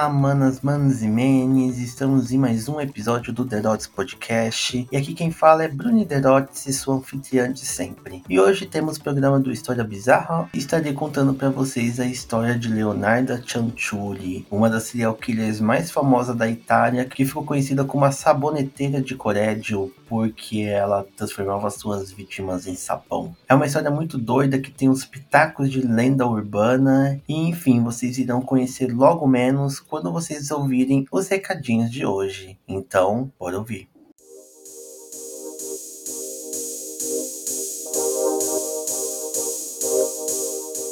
Olá, manas, manos e menes, estamos em mais um episódio do The Podcast e aqui quem fala é Bruni The Dots, sua anfitriã de sempre. E hoje temos o programa do História Bizarra e estarei contando para vocês a história de Leonarda Cianciulli, uma das serial killers mais famosas da Itália, que ficou conhecida como a saboneteira de Correggio porque ela transformava suas vítimas em sapão. É uma história muito doida que tem uns pitacos de lenda urbana e enfim, vocês irão conhecer logo menos quando vocês ouvirem os recadinhos de hoje. Então, bora ouvir.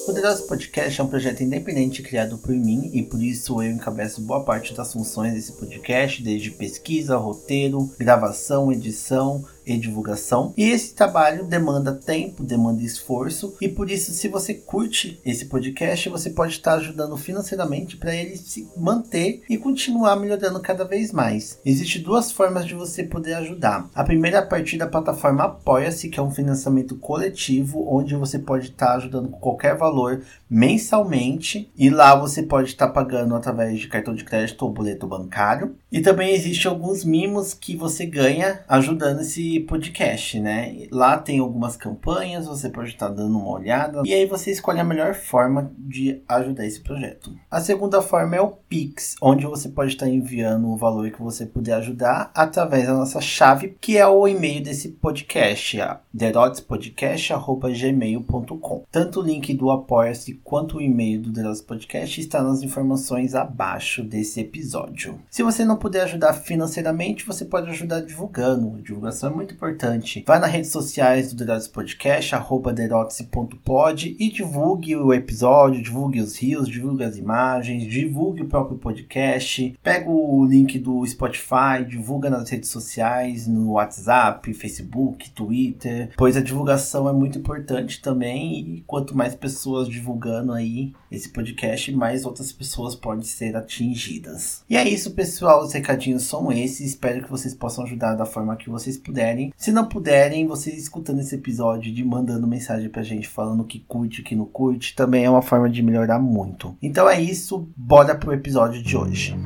Poderoso Podcast é um projeto independente criado por mim e por isso eu encabeço boa parte das funções desse podcast, desde pesquisa, roteiro, gravação, edição e divulgação. E esse trabalho demanda tempo, demanda esforço, e por isso, se você curte esse podcast, você pode estar ajudando financeiramente para ele se manter e continuar melhorando cada vez mais. Existem duas formas de você poder ajudar. A primeira é a partir da plataforma Apoia-se, que é um financiamento coletivo, onde você pode estar ajudando com qualquer valor mensalmente, e lá você pode estar pagando através de cartão de crédito ou boleto bancário. E também existem alguns mimos que você ganha ajudando esse podcast, né? Lá tem algumas campanhas, você pode estar dando uma olhada e aí você escolhe a melhor forma de ajudar esse projeto. A segunda forma é o Pix, onde você pode estar enviando o valor que você puder ajudar através da nossa chave, que é o e-mail desse podcast, derotspodcast@gmail.com. Tanto o link do Apoia-se quanto o e-mail do Derotes Podcast está nas informações abaixo desse episódio. Se você não puder ajudar financeiramente, você pode ajudar divulgando. A divulgação é muito muito importante. Vai nas redes sociais do Derotes Podcast, arroba derotse.pod e divulgue o episódio, divulgue os rios, divulgue as imagens, divulgue o próprio podcast. Pega o link do Spotify, divulga nas redes sociais, no WhatsApp, Facebook, Twitter, pois a divulgação é muito importante também e quanto mais pessoas divulgando aí esse podcast, mais outras pessoas podem ser atingidas. E é isso, pessoal. Os recadinhos são esses. Espero que vocês possam ajudar da forma que vocês puderem Se não puderem, vocês escutando esse episódio de mandando mensagem pra gente falando que curte, que não curte, também é uma forma de melhorar muito. Então é isso, bora pro episódio de hoje.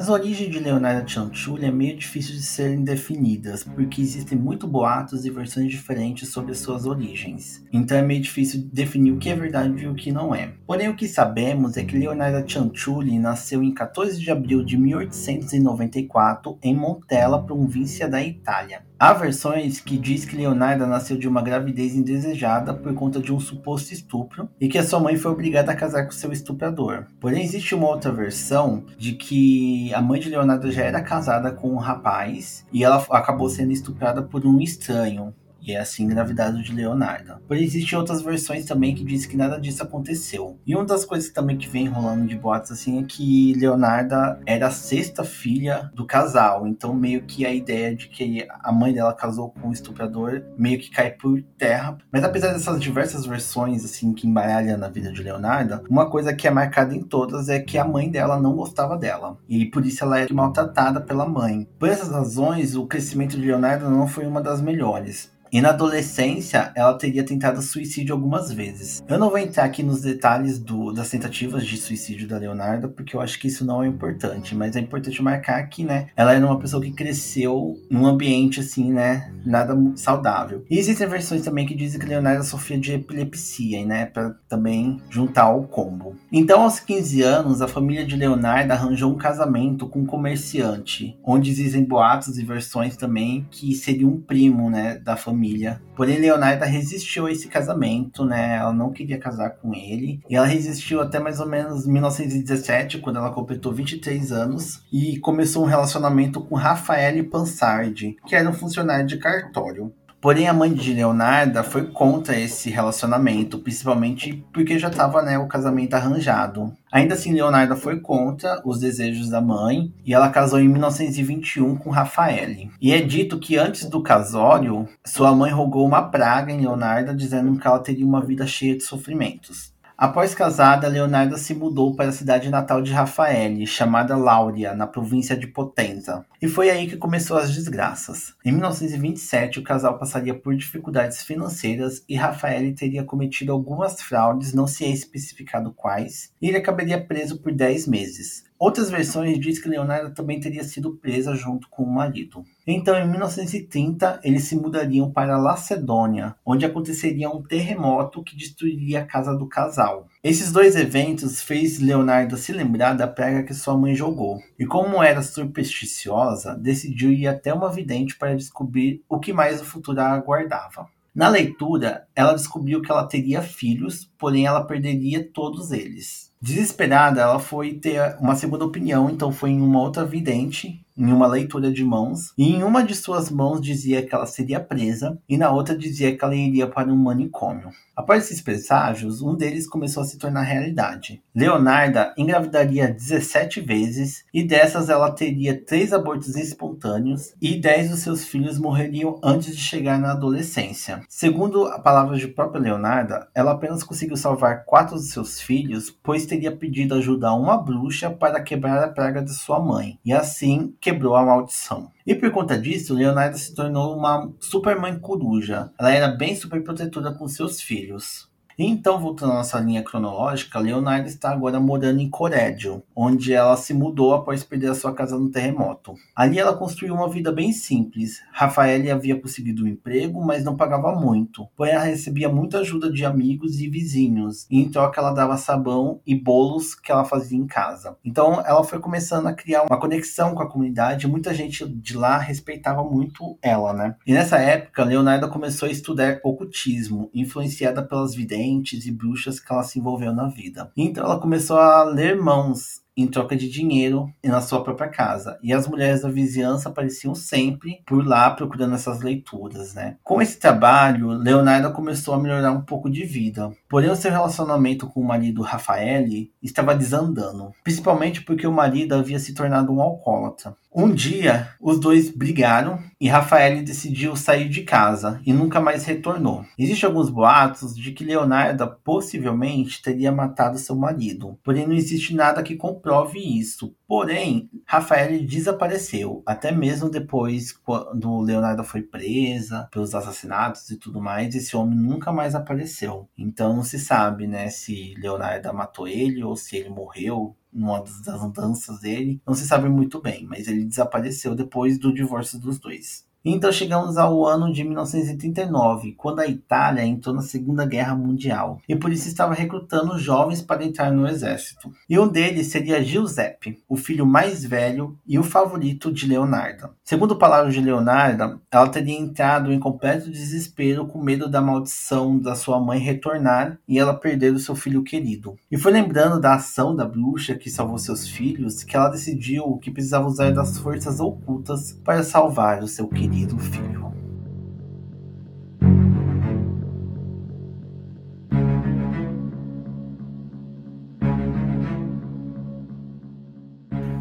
As origens de Leonardo Cianciulli é meio difícil de serem definidas, porque existem muito boatos e versões diferentes sobre suas origens. Então é meio difícil definir o que é verdade e o que não é. Porém, o que sabemos é que Leonardo Cianciulli nasceu em 14 de abril de 1894 em Montella, província da Itália. Há versões que diz que Leonardo nasceu de uma gravidez indesejada por conta de um suposto estupro e que a sua mãe foi obrigada a casar com seu estuprador. Porém, existe uma outra versão de que a mãe de Leonardo já era casada com um rapaz e ela acabou sendo estuprada por um estranho e é assim engravidado de Leonardo. Porém, existem outras versões também que dizem que nada disso aconteceu. E uma das coisas também que vem rolando de boatos assim é que Leonarda era a sexta filha do casal. Então, meio que a ideia de que a mãe dela casou com um estuprador meio que cai por terra. Mas apesar dessas diversas versões assim que embaralham na vida de Leonarda, uma coisa que é marcada em todas é que a mãe dela não gostava dela. E por isso ela era maltratada pela mãe. Por essas razões, o crescimento de Leonardo não foi uma das melhores. E na adolescência, ela teria tentado suicídio algumas vezes. Eu não vou entrar aqui nos detalhes do, das tentativas de suicídio da Leonardo, porque eu acho que isso não é importante. Mas é importante marcar que, né, ela era uma pessoa que cresceu num ambiente, assim, né, nada saudável. E existem versões também que dizem que Leonardo sofria de epilepsia, né, para também juntar ao combo. Então, aos 15 anos, a família de Leonardo arranjou um casamento com um comerciante, onde existem boatos e versões também que seria um primo, né, da família família. Porém, Leonarda resistiu a esse casamento, né? Ela não queria casar com ele. E ela resistiu até mais ou menos 1917, quando ela completou 23 anos. E começou um relacionamento com Rafael Pansardi, que era um funcionário de cartório. Porém, a mãe de Leonarda foi contra esse relacionamento, principalmente porque já estava né, o casamento arranjado. Ainda assim, Leonarda foi contra os desejos da mãe e ela casou em 1921 com Rafael. E é dito que antes do casório, sua mãe rogou uma praga em Leonarda, dizendo que ela teria uma vida cheia de sofrimentos. Após casada, Leonarda se mudou para a cidade natal de Rafael, chamada Láurea, na província de Potenza. E foi aí que começou as desgraças. Em 1927, o casal passaria por dificuldades financeiras e Rafael teria cometido algumas fraudes, não se é especificado quais, e ele acabaria preso por 10 meses. Outras versões dizem que Leonardo também teria sido presa junto com o marido. Então, em 1930, eles se mudariam para Lacedônia, onde aconteceria um terremoto que destruiria a casa do casal. Esses dois eventos fez Leonardo se lembrar da praga que sua mãe jogou. E como era supersticiosa, decidiu ir até uma vidente para descobrir o que mais o futuro aguardava. Na leitura, ela descobriu que ela teria filhos, porém ela perderia todos eles. Desesperada, ela foi ter uma segunda opinião, então foi em uma outra vidente em uma leitura de mãos, e em uma de suas mãos dizia que ela seria presa, e na outra dizia que ela iria para um manicômio. Após esses presságios, um deles começou a se tornar realidade. Leonarda engravidaria 17 vezes, e dessas ela teria três abortos espontâneos, e 10 dos seus filhos morreriam antes de chegar na adolescência. Segundo a palavra de própria Leonarda, ela apenas conseguiu salvar quatro dos seus filhos, pois teria pedido ajuda a uma bruxa para quebrar a praga de sua mãe, e assim quebrou a maldição. E por conta disso, Leonardo se tornou uma super mãe coruja. Ela era bem super protetora com seus filhos. Então, voltando à nossa linha cronológica, Leonardo está agora morando em Corédio, onde ela se mudou após perder a sua casa no terremoto. Ali ela construiu uma vida bem simples. Rafael havia conseguido um emprego, mas não pagava muito. Porém, ela recebia muita ajuda de amigos e vizinhos. E em troca, ela dava sabão e bolos que ela fazia em casa. Então, ela foi começando a criar uma conexão com a comunidade. Muita gente de lá respeitava muito ela, né? E nessa época, Leonardo começou a estudar ocultismo, influenciada pelas videntes e bruxas que ela se envolveu na vida. Então ela começou a ler mãos em troca de dinheiro na sua própria casa. E as mulheres da vizinhança apareciam sempre por lá procurando essas leituras, né? Com esse trabalho, Leonardo começou a melhorar um pouco de vida. Porém, o seu relacionamento com o marido Rafael estava desandando, principalmente porque o marido havia se tornado um alcoólatra. Um dia, os dois brigaram e Rafael decidiu sair de casa e nunca mais retornou. Existem alguns boatos de que Leonardo possivelmente teria matado seu marido, porém não existe nada que comprove isso. Porém, Rafael desapareceu, até mesmo depois quando Leonardo foi presa pelos assassinatos e tudo mais, esse homem nunca mais apareceu. Então não se sabe, né, se Leonardo matou ele ou se ele morreu numa das andanças dele. Não se sabe muito bem, mas ele desapareceu depois do divórcio dos dois. Então chegamos ao ano de 1939, quando a Itália entrou na Segunda Guerra Mundial e por isso estava recrutando jovens para entrar no exército. E um deles seria Giuseppe, o filho mais velho e o favorito de Leonardo. Segundo palavras de Leonardo, ela teria entrado em completo desespero com medo da maldição da sua mãe retornar e ela perder o seu filho querido. E foi lembrando da ação da bruxa que salvou seus filhos que ela decidiu que precisava usar das forças ocultas para salvar o seu querido querido filho.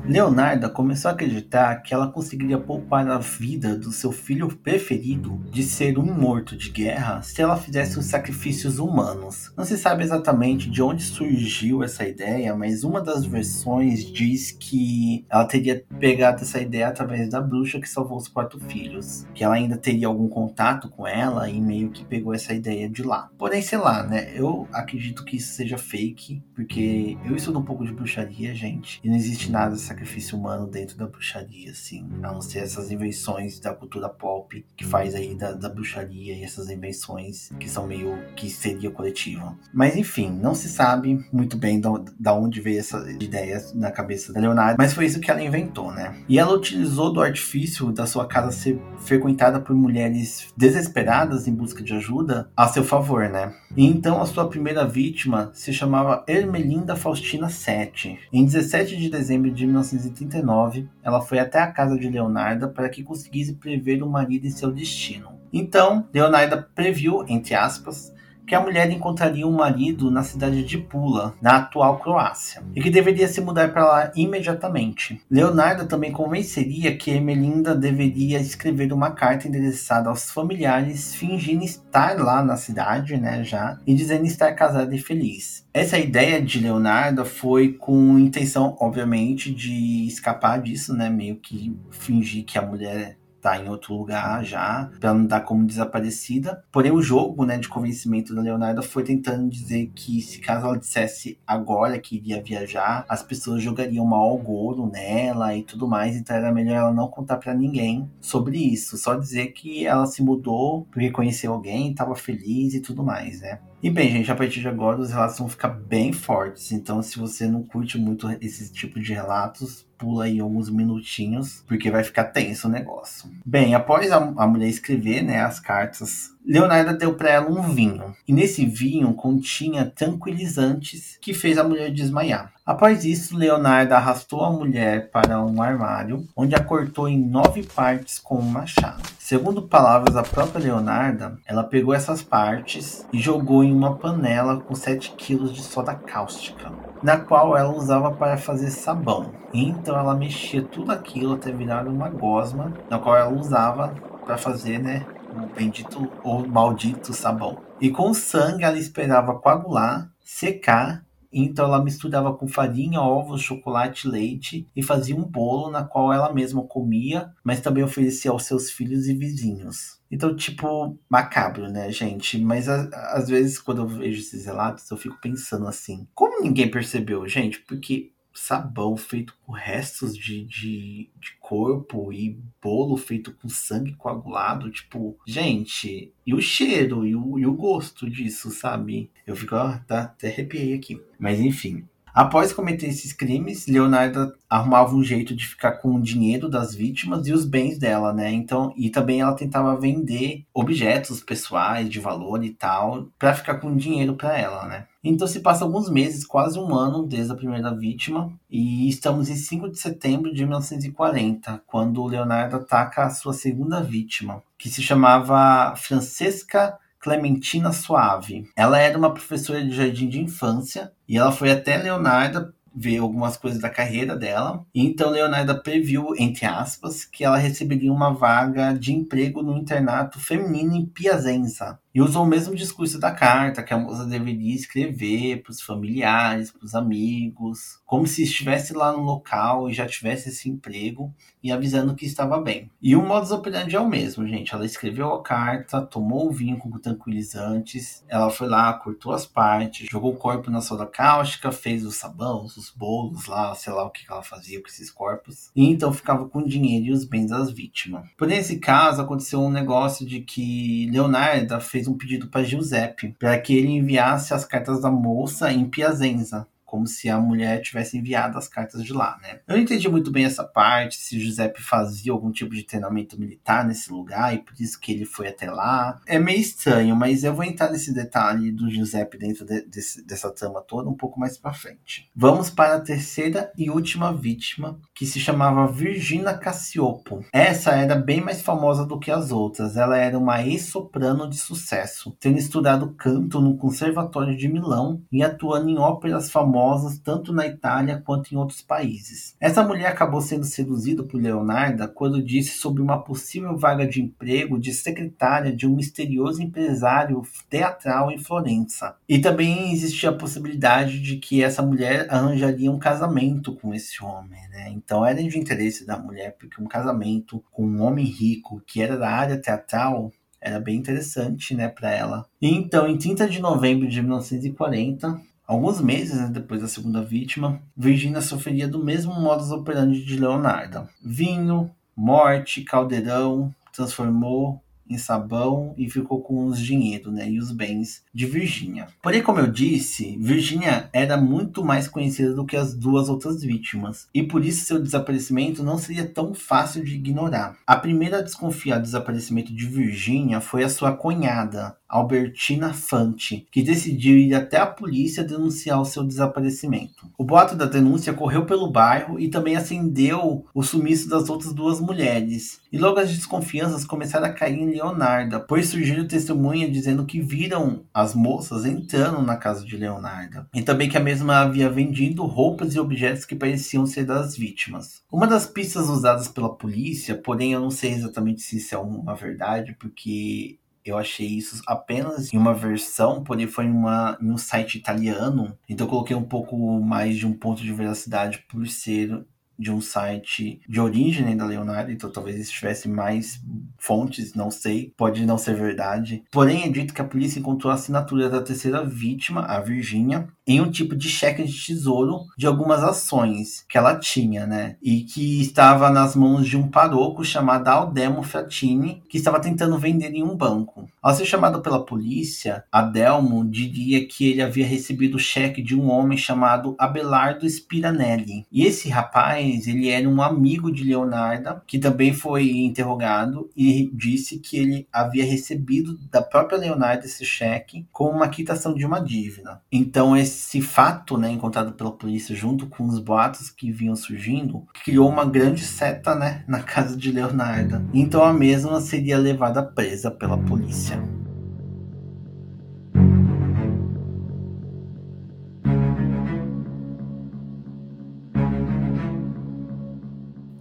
Leonarda começou a acreditar que ela conseguiria poupar a vida do seu filho preferido de ser um morto de guerra se ela fizesse os sacrifícios humanos. Não se sabe exatamente de onde surgiu essa ideia, mas uma das versões diz que ela teria pegado essa ideia através da bruxa que salvou os quatro filhos, que ela ainda teria algum contato com ela e meio que pegou essa ideia de lá. Porém, sei lá, né? Eu acredito que isso seja fake, porque eu estudo um pouco de bruxaria, gente, e não existe nada sacrifício humano dentro da bruxaria, assim. A não ser essas invenções da cultura pop que faz aí da, da bruxaria e essas invenções que são meio que seria coletiva. Mas enfim, não se sabe muito bem da, da onde veio essa ideia na cabeça da Leonardo, mas foi isso que ela inventou, né? E ela utilizou do artifício da sua casa ser frequentada por mulheres desesperadas em busca de ajuda a seu favor, né? E então a sua primeira vítima se chamava Ermelinda Faustina Sete. Em 17 de dezembro de 19 1939, ela foi até a casa de Leonarda para que conseguisse prever o marido e seu destino. Então, Leonarda previu, entre aspas, que a mulher encontraria um marido na cidade de Pula, na atual Croácia, e que deveria se mudar para lá imediatamente. Leonardo também convenceria que Emelinda deveria escrever uma carta endereçada aos familiares, fingindo estar lá na cidade, né, já, e dizendo estar casada e feliz. Essa ideia de Leonardo foi com intenção, obviamente, de escapar disso, né, meio que fingir que a mulher tá em outro lugar já, para não dar como desaparecida. Porém, o jogo, né, de convencimento da Leonardo foi tentando dizer que se caso ela dissesse agora que iria viajar, as pessoas jogariam mau agouro nela e tudo mais, então era melhor ela não contar para ninguém sobre isso, só dizer que ela se mudou porque conheceu alguém, estava feliz e tudo mais, né? E bem, gente, a partir de agora os relatos vão ficar bem fortes. Então, se você não curte muito esse tipo de relatos, pula aí alguns minutinhos, porque vai ficar tenso o negócio. Bem, após a, a mulher escrever né, as cartas, Leonardo deu para ela um vinho. E nesse vinho continha tranquilizantes que fez a mulher desmaiar. Após isso, Leonardo arrastou a mulher para um armário, onde a cortou em nove partes com um machado. Segundo palavras da própria Leonarda, ela pegou essas partes e jogou em uma panela com 7 quilos de soda cáustica, na qual ela usava para fazer sabão. Então ela mexia tudo aquilo até virar uma gosma, na qual ela usava para fazer, né, o bendito ou maldito sabão. E com o sangue ela esperava coagular, secar então ela misturava com farinha, ovos, chocolate, leite e fazia um bolo na qual ela mesma comia, mas também oferecia aos seus filhos e vizinhos. Então, tipo, macabro, né, gente? Mas às vezes, quando eu vejo esses relatos, eu fico pensando assim: como ninguém percebeu, gente? Porque sabão feito com restos de, de, de, corpo e bolo feito com sangue coagulado. Tipo, gente, e o cheiro e o, e o gosto disso, sabe? Eu fico, ó, tá, até arrepiei aqui. Mas enfim. Após cometer esses crimes, Leonardo arrumava um jeito de ficar com o dinheiro das vítimas e os bens dela, né? Então, e também ela tentava vender objetos pessoais de valor e tal, para ficar com dinheiro para ela, né? Então se passa alguns meses, quase um ano desde a primeira vítima, e estamos em 5 de setembro de 1940, quando Leonardo ataca a sua segunda vítima, que se chamava Francesca Clementina Suave. Ela era uma professora de jardim de infância e ela foi até Leonardo ver algumas coisas da carreira dela. Então Leonardo previu, entre aspas, que ela receberia uma vaga de emprego no internato feminino em Piacenza, usou o mesmo discurso da carta, que a moça deveria escrever para os familiares, para os amigos, como se estivesse lá no local e já tivesse esse emprego e avisando que estava bem. E o modus operandi é o mesmo, gente. Ela escreveu a carta, tomou o vinho com tranquilizantes, ela foi lá, cortou as partes, jogou o corpo na soda cáustica, fez os sabão, os bolos lá, sei lá o que ela fazia com esses corpos. E então ficava com o dinheiro e os bens das vítimas. Por nesse caso, aconteceu um negócio de que Leonardo fez um pedido para Giuseppe para que ele enviasse as cartas da moça em Piacenza, como se a mulher tivesse enviado as cartas de lá, né? Eu não entendi muito bem essa parte, se Giuseppe fazia algum tipo de treinamento militar nesse lugar e por isso que ele foi até lá. É meio estranho, mas eu vou entrar nesse detalhe do Giuseppe dentro de, desse, dessa trama toda um pouco mais para frente. Vamos para a terceira e última vítima, que se chamava Virginia Cassiopo. Essa era bem mais famosa do que as outras. Ela era uma ex-soprano de sucesso, tendo estudado canto no Conservatório de Milão e atuando em óperas famosas famosas tanto na Itália quanto em outros países. Essa mulher acabou sendo seduzida por Leonardo quando disse sobre uma possível vaga de emprego de secretária de um misterioso empresário teatral em Florença. E também existia a possibilidade de que essa mulher arranjaria um casamento com esse homem, né? Então era de interesse da mulher, porque um casamento com um homem rico que era da área teatral era bem interessante, né, para ela. E então, em 30 de novembro de 1940, Alguns meses né, depois da segunda vítima, Virginia sofreria do mesmo modus operandi de Leonardo. Vinho, morte, caldeirão, transformou em sabão e ficou com os dinheiro, né, e os bens de Virginia. Porém, como eu disse, Virginia era muito mais conhecida do que as duas outras vítimas, e por isso seu desaparecimento não seria tão fácil de ignorar. A primeira a desconfiar do desaparecimento de Virginia foi a sua cunhada, Albertina Fante, que decidiu ir até a polícia denunciar o seu desaparecimento. O boato da denúncia correu pelo bairro e também acendeu o sumiço das outras duas mulheres. E logo as desconfianças começaram a cair em Leonarda, pois surgiram testemunhas dizendo que viram as moças entrando na casa de Leonarda. E também que a mesma havia vendido roupas e objetos que pareciam ser das vítimas. Uma das pistas usadas pela polícia, porém eu não sei exatamente se isso é uma verdade, porque eu achei isso apenas em uma versão, porém foi em, uma, em um site italiano. Então eu coloquei um pouco mais de um ponto de veracidade por ser de um site de origem da Leonardo, então talvez tivesse mais fontes, não sei, pode não ser verdade. Porém, é dito que a polícia encontrou a assinatura da terceira vítima, a Virgínia, em um tipo de cheque de tesouro de algumas ações que ela tinha, né? E que estava nas mãos de um paroco chamado Aldemo Fratini, que estava tentando vender em um banco. Ao ser chamado pela polícia, Adelmo diria que ele havia recebido o cheque de um homem chamado Abelardo Spiranelli. E esse rapaz, ele era um amigo de Leonarda, que também foi interrogado e disse que ele havia recebido da própria Leonarda esse cheque com uma quitação de uma dívida. Então esse esse fato, né, encontrado pela polícia junto com os boatos que vinham surgindo, criou uma grande seta, né, na casa de Leonardo. Então a mesma seria levada presa pela polícia.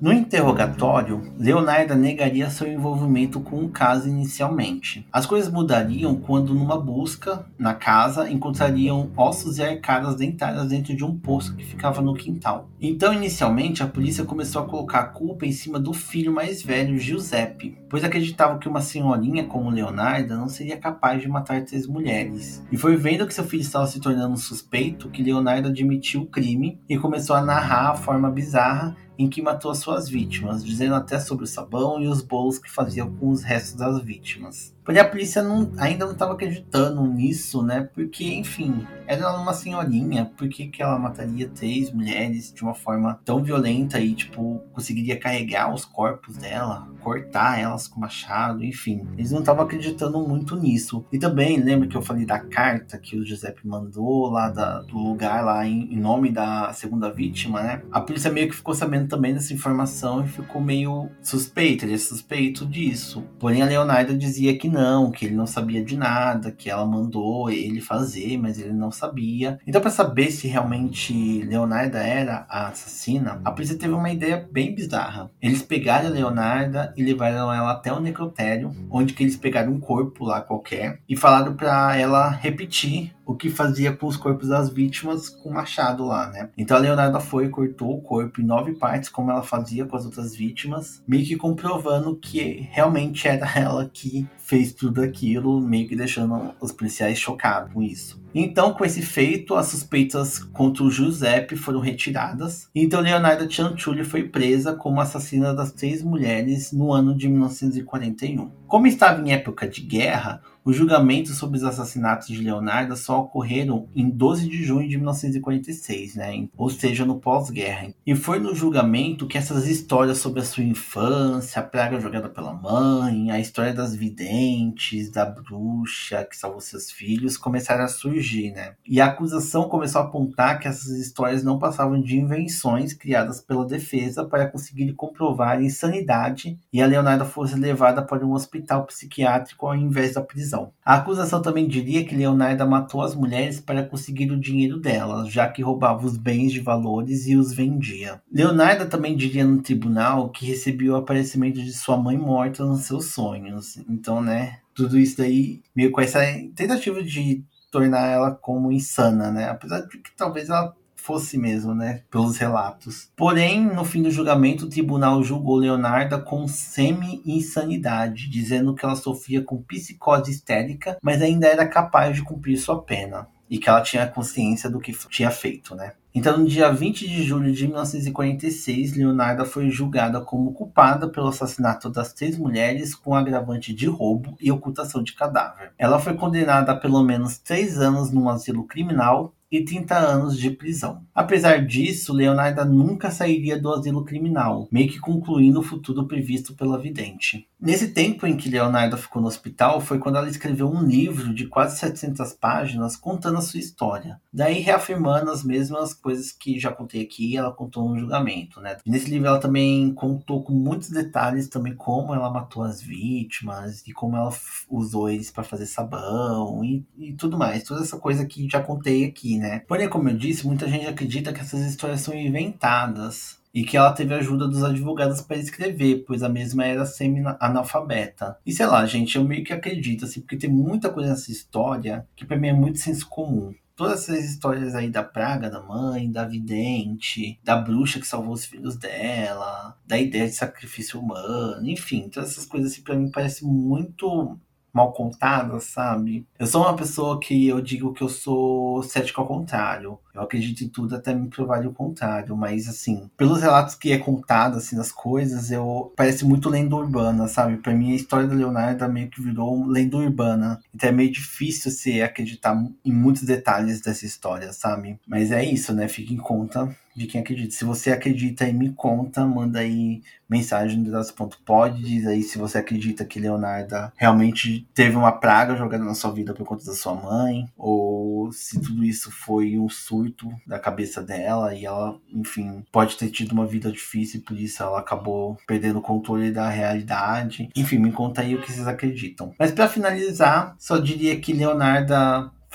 No interrogatório, Leonarda negaria seu envolvimento com o caso inicialmente. As coisas mudariam quando, numa busca na casa, encontrariam ossos e arcadas dentárias dentro de um poço que ficava no quintal. Então, inicialmente, a polícia começou a colocar a culpa em cima do filho mais velho, Giuseppe, pois acreditava que uma senhorinha como Leonarda não seria capaz de matar três mulheres. E foi vendo que seu filho estava se tornando suspeito que Leonarda admitiu o crime e começou a narrar a forma bizarra em que matou as suas vítimas, dizendo até sobre o sabão e os bolos que fazia com os restos das vítimas. Porém, a polícia não, ainda não estava acreditando nisso, né? Porque, enfim, era uma senhorinha. Por que, que ela mataria três mulheres de uma forma tão violenta e, tipo, conseguiria carregar os corpos dela, cortar elas com machado, enfim. Eles não estavam acreditando muito nisso. E também, lembra que eu falei da carta que o Giuseppe mandou lá da, do lugar, lá em, em nome da segunda vítima, né? A polícia meio que ficou sabendo também dessa informação e ficou meio suspeito, ele é suspeito disso. Porém, a Leonardo dizia que não não, que ele não sabia de nada, que ela mandou ele fazer, mas ele não sabia. Então, para saber se realmente Leonarda era a assassina, a polícia teve uma ideia bem bizarra. Eles pegaram a Leonarda e levaram ela até o necrotério, onde que eles pegaram um corpo lá qualquer e falaram para ela repetir o que fazia com os corpos das vítimas com machado lá, né? Então a Leonarda foi e cortou o corpo em nove partes, como ela fazia com as outras vítimas, meio que comprovando que realmente era ela que fez tudo aquilo, meio que deixando os policiais chocados com isso. Então, com esse feito, as suspeitas contra o Giuseppe foram retiradas. Então, Leonardo Cianciulli foi presa como assassina das três mulheres no ano de 1941. Como estava em época de guerra, os julgamentos sobre os assassinatos de Leonardo só ocorreram em 12 de junho de 1946, né? ou seja, no pós-guerra. E foi no julgamento que essas histórias sobre a sua infância, a praga jogada pela mãe, a história das videntes, da bruxa que salvou seus filhos, começaram a surgir. Né? E a acusação começou a apontar que essas histórias não passavam de invenções criadas pela defesa para conseguir comprovar a insanidade e a Leonardo fosse levada para um hospital psiquiátrico ao invés da prisão. A acusação também diria que Leonarda matou as mulheres para conseguir o dinheiro delas, já que roubava os bens de valores e os vendia. Leonarda também diria no tribunal que recebeu o aparecimento de sua mãe morta nos seus sonhos. Então, né, tudo isso daí meio com essa tentativa de tornar ela como insana, né? Apesar de que talvez ela fosse mesmo, né? Pelos relatos. Porém, no fim do julgamento, o tribunal julgou Leonarda com semi-insanidade, dizendo que ela sofria com psicose histérica, mas ainda era capaz de cumprir sua pena. E que ela tinha consciência do que tinha feito, né? Então, no dia 20 de julho de 1946, Leonarda foi julgada como culpada pelo assassinato das três mulheres com agravante de roubo e ocultação de cadáver. Ela foi condenada a pelo menos três anos num asilo criminal e 30 anos de prisão. Apesar disso, Leonardo nunca sairia do asilo criminal, meio que concluindo o futuro previsto pela vidente. Nesse tempo em que Leonardo ficou no hospital, foi quando ela escreveu um livro de quase 700 páginas contando a sua história. Daí reafirmando as mesmas coisas que já contei aqui, ela contou no julgamento, né? Nesse livro ela também contou com muitos detalhes também como ela matou as vítimas e como ela usou eles para fazer sabão e, e tudo mais. Toda essa coisa que já contei aqui, né? Porém, como eu disse, muita gente acredita que essas histórias são inventadas e que ela teve ajuda dos advogados para escrever, pois a mesma era semi-analfabeta. E sei lá, gente, eu meio que acredito, assim, porque tem muita coisa nessa história que para mim é muito senso comum. Todas essas histórias aí da praga da mãe, da vidente, da bruxa que salvou os filhos dela, da ideia de sacrifício humano, enfim, todas essas coisas assim para mim parecem muito mal contada, sabe? Eu sou uma pessoa que eu digo que eu sou cético ao contrário. Eu acredito em tudo até me provar o contrário, mas assim, pelos relatos que é contado assim das coisas, eu parece muito lenda urbana, sabe? Para mim a história da Leonardo meio que virou lenda urbana. Então é meio difícil se acreditar em muitos detalhes dessa história, sabe? Mas é isso, né? Fique em conta de quem acredita. Se você acredita aí, me conta, manda aí mensagem no Pod, diz aí se você acredita que Leonardo realmente teve uma praga jogada na sua vida por conta da sua mãe, ou se tudo isso foi um surto da cabeça dela e ela, enfim, pode ter tido uma vida difícil e por isso ela acabou perdendo o controle da realidade. Enfim, me conta aí o que vocês acreditam. Mas para finalizar, só diria que Leonardo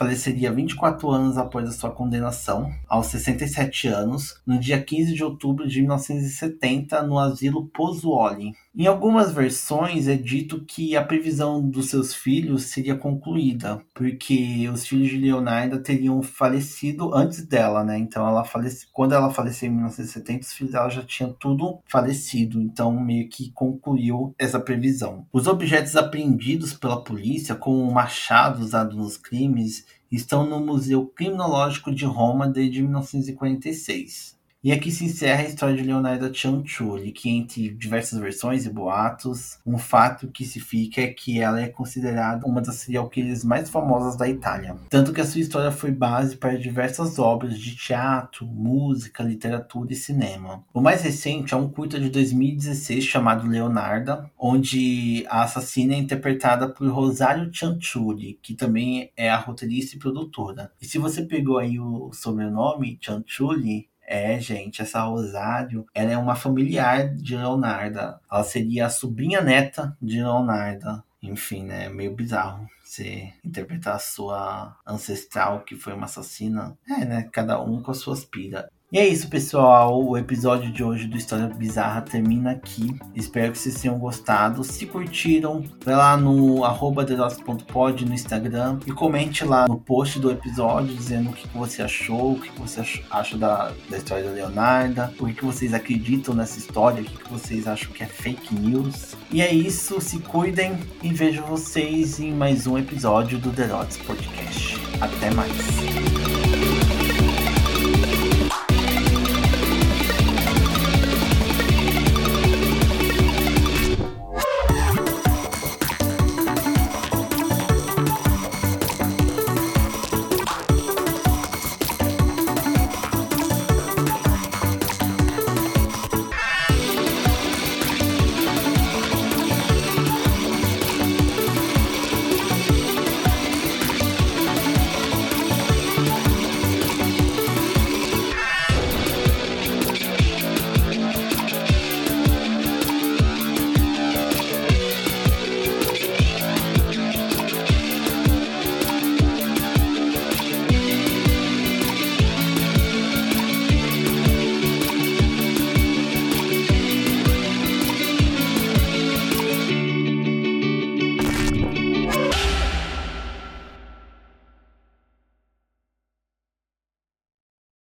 faleceria 24 anos após a sua condenação, aos 67 anos, no dia 15 de outubro de 1970, no asilo Pozzuoli. Em algumas versões é dito que a previsão dos seus filhos seria concluída, porque os filhos de Leonardo teriam falecido antes dela, né? Então ela falece... quando ela faleceu em 1970, os filhos dela já tinham tudo falecido, então meio que concluiu essa previsão. Os objetos apreendidos pela polícia, como o machado usado nos crimes, estão no Museu Criminológico de Roma desde 1946. E aqui se encerra a história de Leonardo Cianciulli, que entre diversas versões e boatos, um fato que se fica é que ela é considerada uma das serial killers mais famosas da Itália. Tanto que a sua história foi base para diversas obras de teatro, música, literatura e cinema. O mais recente é um curta de 2016 chamado Leonarda, onde a assassina é interpretada por Rosário Cianciulli, que também é a roteirista e produtora. E se você pegou aí o sobrenome Cianciulli, é, gente, essa Rosário, ela é uma familiar de Leonarda. Ela seria a sobrinha neta de Leonarda. Enfim, né? Meio bizarro você interpretar a sua ancestral, que foi uma assassina. É, né? Cada um com as suas piras. E é isso, pessoal. O episódio de hoje do História Bizarra termina aqui. Espero que vocês tenham gostado. Se curtiram, vai lá no arroba no Instagram e comente lá no post do episódio dizendo o que, você achou, o que, você acha da, da história da Leonarda, o que, vocês acreditam nessa história, o que, vocês acham que é fake news. E é isso, se cuidem e vejo vocês em mais um episódio do The Podcast. Até mais.